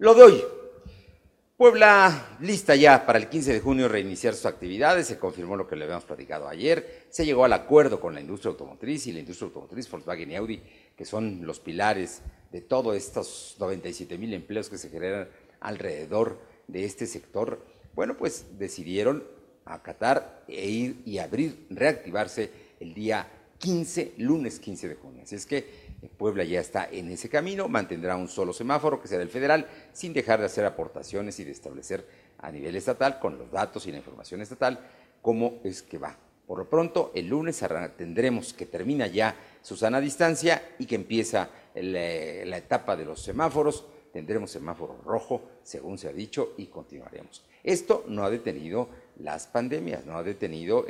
Lo doy. Puebla lista ya para el 15 de junio reiniciar sus actividades, se confirmó lo que le habíamos platicado ayer, se llegó al acuerdo con la industria automotriz y la industria automotriz Volkswagen y Audi, que son los pilares de todos estos 97 mil empleos que se generan alrededor de este sector. Bueno, pues decidieron acatar e ir y abrir, reactivarse el día 15, lunes 15 de junio. Así es que Puebla ya está en ese camino, mantendrá un solo semáforo que sea del federal, sin dejar de hacer aportaciones y de establecer a nivel estatal, con los datos y la información estatal, cómo es que va. Por lo pronto, el lunes tendremos que termina ya su sana distancia y que empieza eh, la etapa de los semáforos. Tendremos semáforo rojo, según se ha dicho, y continuaremos. Esto no ha detenido las pandemias, no ha detenido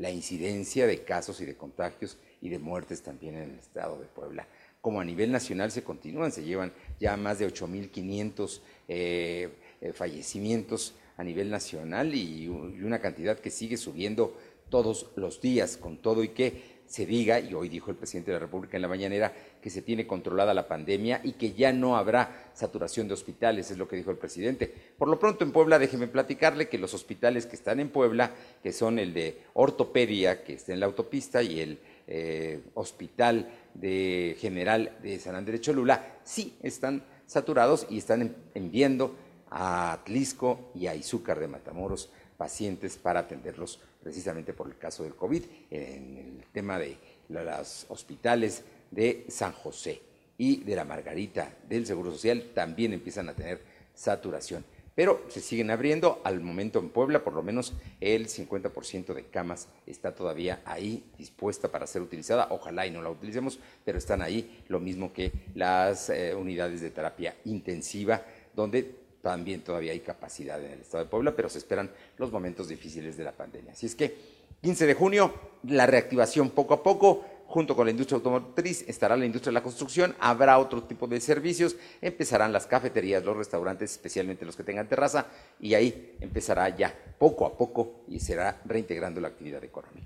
la incidencia de casos y de contagios y de muertes también en el estado de Puebla. Como a nivel nacional se continúan, se llevan ya más de 8.500 eh, eh, fallecimientos a nivel nacional y, una cantidad que sigue subiendo todos los días, con todo y que se diga, y hoy dijo el presidente de la República en la mañanera, que se tiene controlada la pandemia y que ya no habrá saturación de hospitales, es lo que dijo el presidente. Por lo pronto en Puebla, déjeme platicarle que los hospitales que están en Puebla, que son el de ortopedia, que está en la autopista, y el eh, Hospital de General de San Andrés Cholula, sí están saturados y están enviando a Atlisco y a Izúcar de Matamoros pacientes para atenderlos precisamente por el caso del COVID, en el tema de los hospitales de San José y de la Margarita del Seguro Social también empiezan a tener saturación pero se siguen abriendo. Al momento en Puebla, por lo menos el 50% de camas está todavía ahí dispuesta para ser utilizada. Ojalá y no la utilicemos, pero están ahí, lo mismo que las eh, unidades de terapia intensiva, donde también todavía hay capacidad en el estado de Puebla, pero se esperan los momentos difíciles de la pandemia. Así es que 15 de junio, la reactivación poco a poco junto con la industria automotriz estará la industria de la construcción, habrá otro tipo de servicios, empezarán las cafeterías, los restaurantes, especialmente los que tengan terraza, y ahí empezará ya poco a poco y será reintegrando la actividad económica.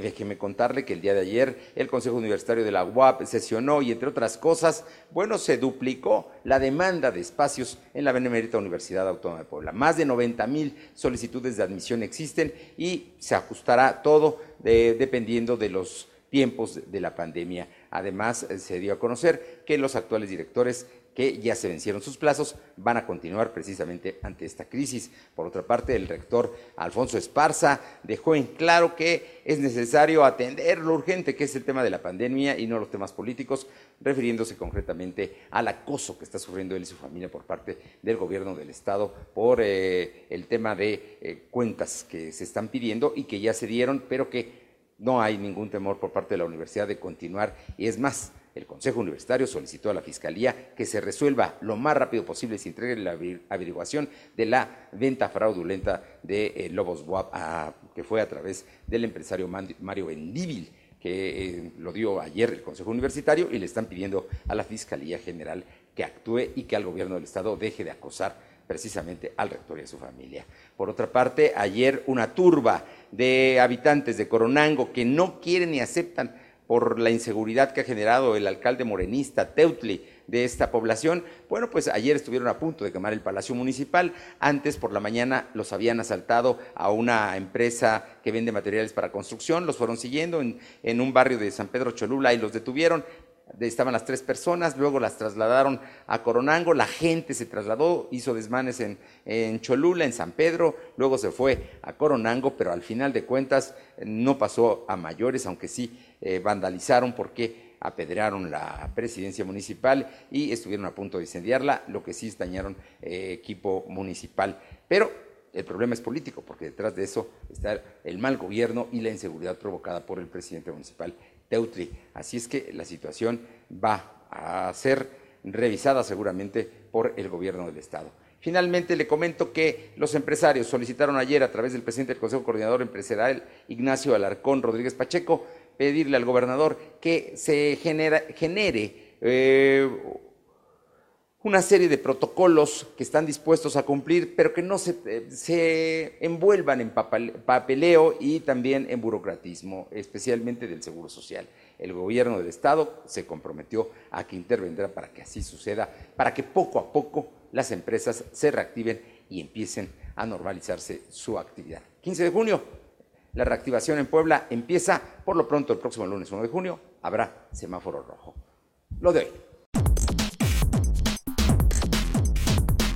Déjeme contarle que el día de ayer el Consejo Universitario de la UAP sesionó y entre otras cosas, bueno, se duplicó la demanda de espacios en la Benemérita Universidad Autónoma de Puebla. Más de 90 mil solicitudes de admisión existen y se ajustará todo dependiendo de los tiempos de la pandemia. Además, eh, se dio a conocer que los actuales directores que ya se vencieron sus plazos, van a continuar precisamente ante esta crisis. Por otra parte, el rector Alfonso Esparza dejó en claro que es necesario atender lo urgente que es el tema de la pandemia y no los temas políticos, refiriéndose concretamente al acoso que está sufriendo él y su familia por parte del gobierno del Estado por eh, el tema de eh, cuentas que se están pidiendo y que ya se dieron, pero que no hay ningún temor por parte de la universidad de continuar y es más, el Consejo Universitario solicitó a la Fiscalía que se resuelva lo más rápido posible se entregue la averiguación de la venta fraudulenta de eh, Lobos Boab, que fue a través del empresario Mario Bendívil, que eh, lo dio ayer el Consejo Universitario y le están pidiendo a la Fiscalía General que actúe y que al gobierno del Estado deje de acosar precisamente al rector y a su familia. Por otra parte, ayer una turba de habitantes de Coronango que no quieren ni aceptan por la inseguridad que ha generado el alcalde morenista Teutli de esta población. Bueno, pues ayer estuvieron a punto de quemar el Palacio Municipal. Antes por la mañana los habían asaltado a una empresa que vende materiales para construcción. Los fueron siguiendo en, en un barrio de San Pedro Cholula y los detuvieron estaban las tres personas, luego las trasladaron a Coronango, la gente se trasladó, hizo desmanes en, Cholula, en San Pedro, luego se fue a Coronango, pero al final de cuentas no pasó a mayores, aunque sí eh, vandalizaron porque apedrearon la presidencia municipal y estuvieron a punto de incendiarla, lo que sí dañaron eh, equipo municipal. Pero el problema es político, porque detrás de eso está el mal gobierno y la inseguridad provocada por el presidente municipal Teutli. Así es que la situación va a ser revisada seguramente por el gobierno del Estado. Finalmente, le comento que los empresarios solicitaron ayer a través del presidente del Consejo Coordinador Empresarial, Ignacio Alarcón Rodríguez Pacheco, pedirle al gobernador que se genere eh, una serie de protocolos que están dispuestos a cumplir, pero que no se, eh, se, envuelvan en papeleo y también en burocratismo, especialmente del Seguro Social. El gobierno del Estado se comprometió a que intervendrá para que así suceda, para que poco a poco las empresas se reactiven y empiecen a normalizarse su actividad. 15 de junio, la reactivación en Puebla empieza por lo pronto el próximo lunes 1 de junio, habrá semáforo rojo. Lo de hoy.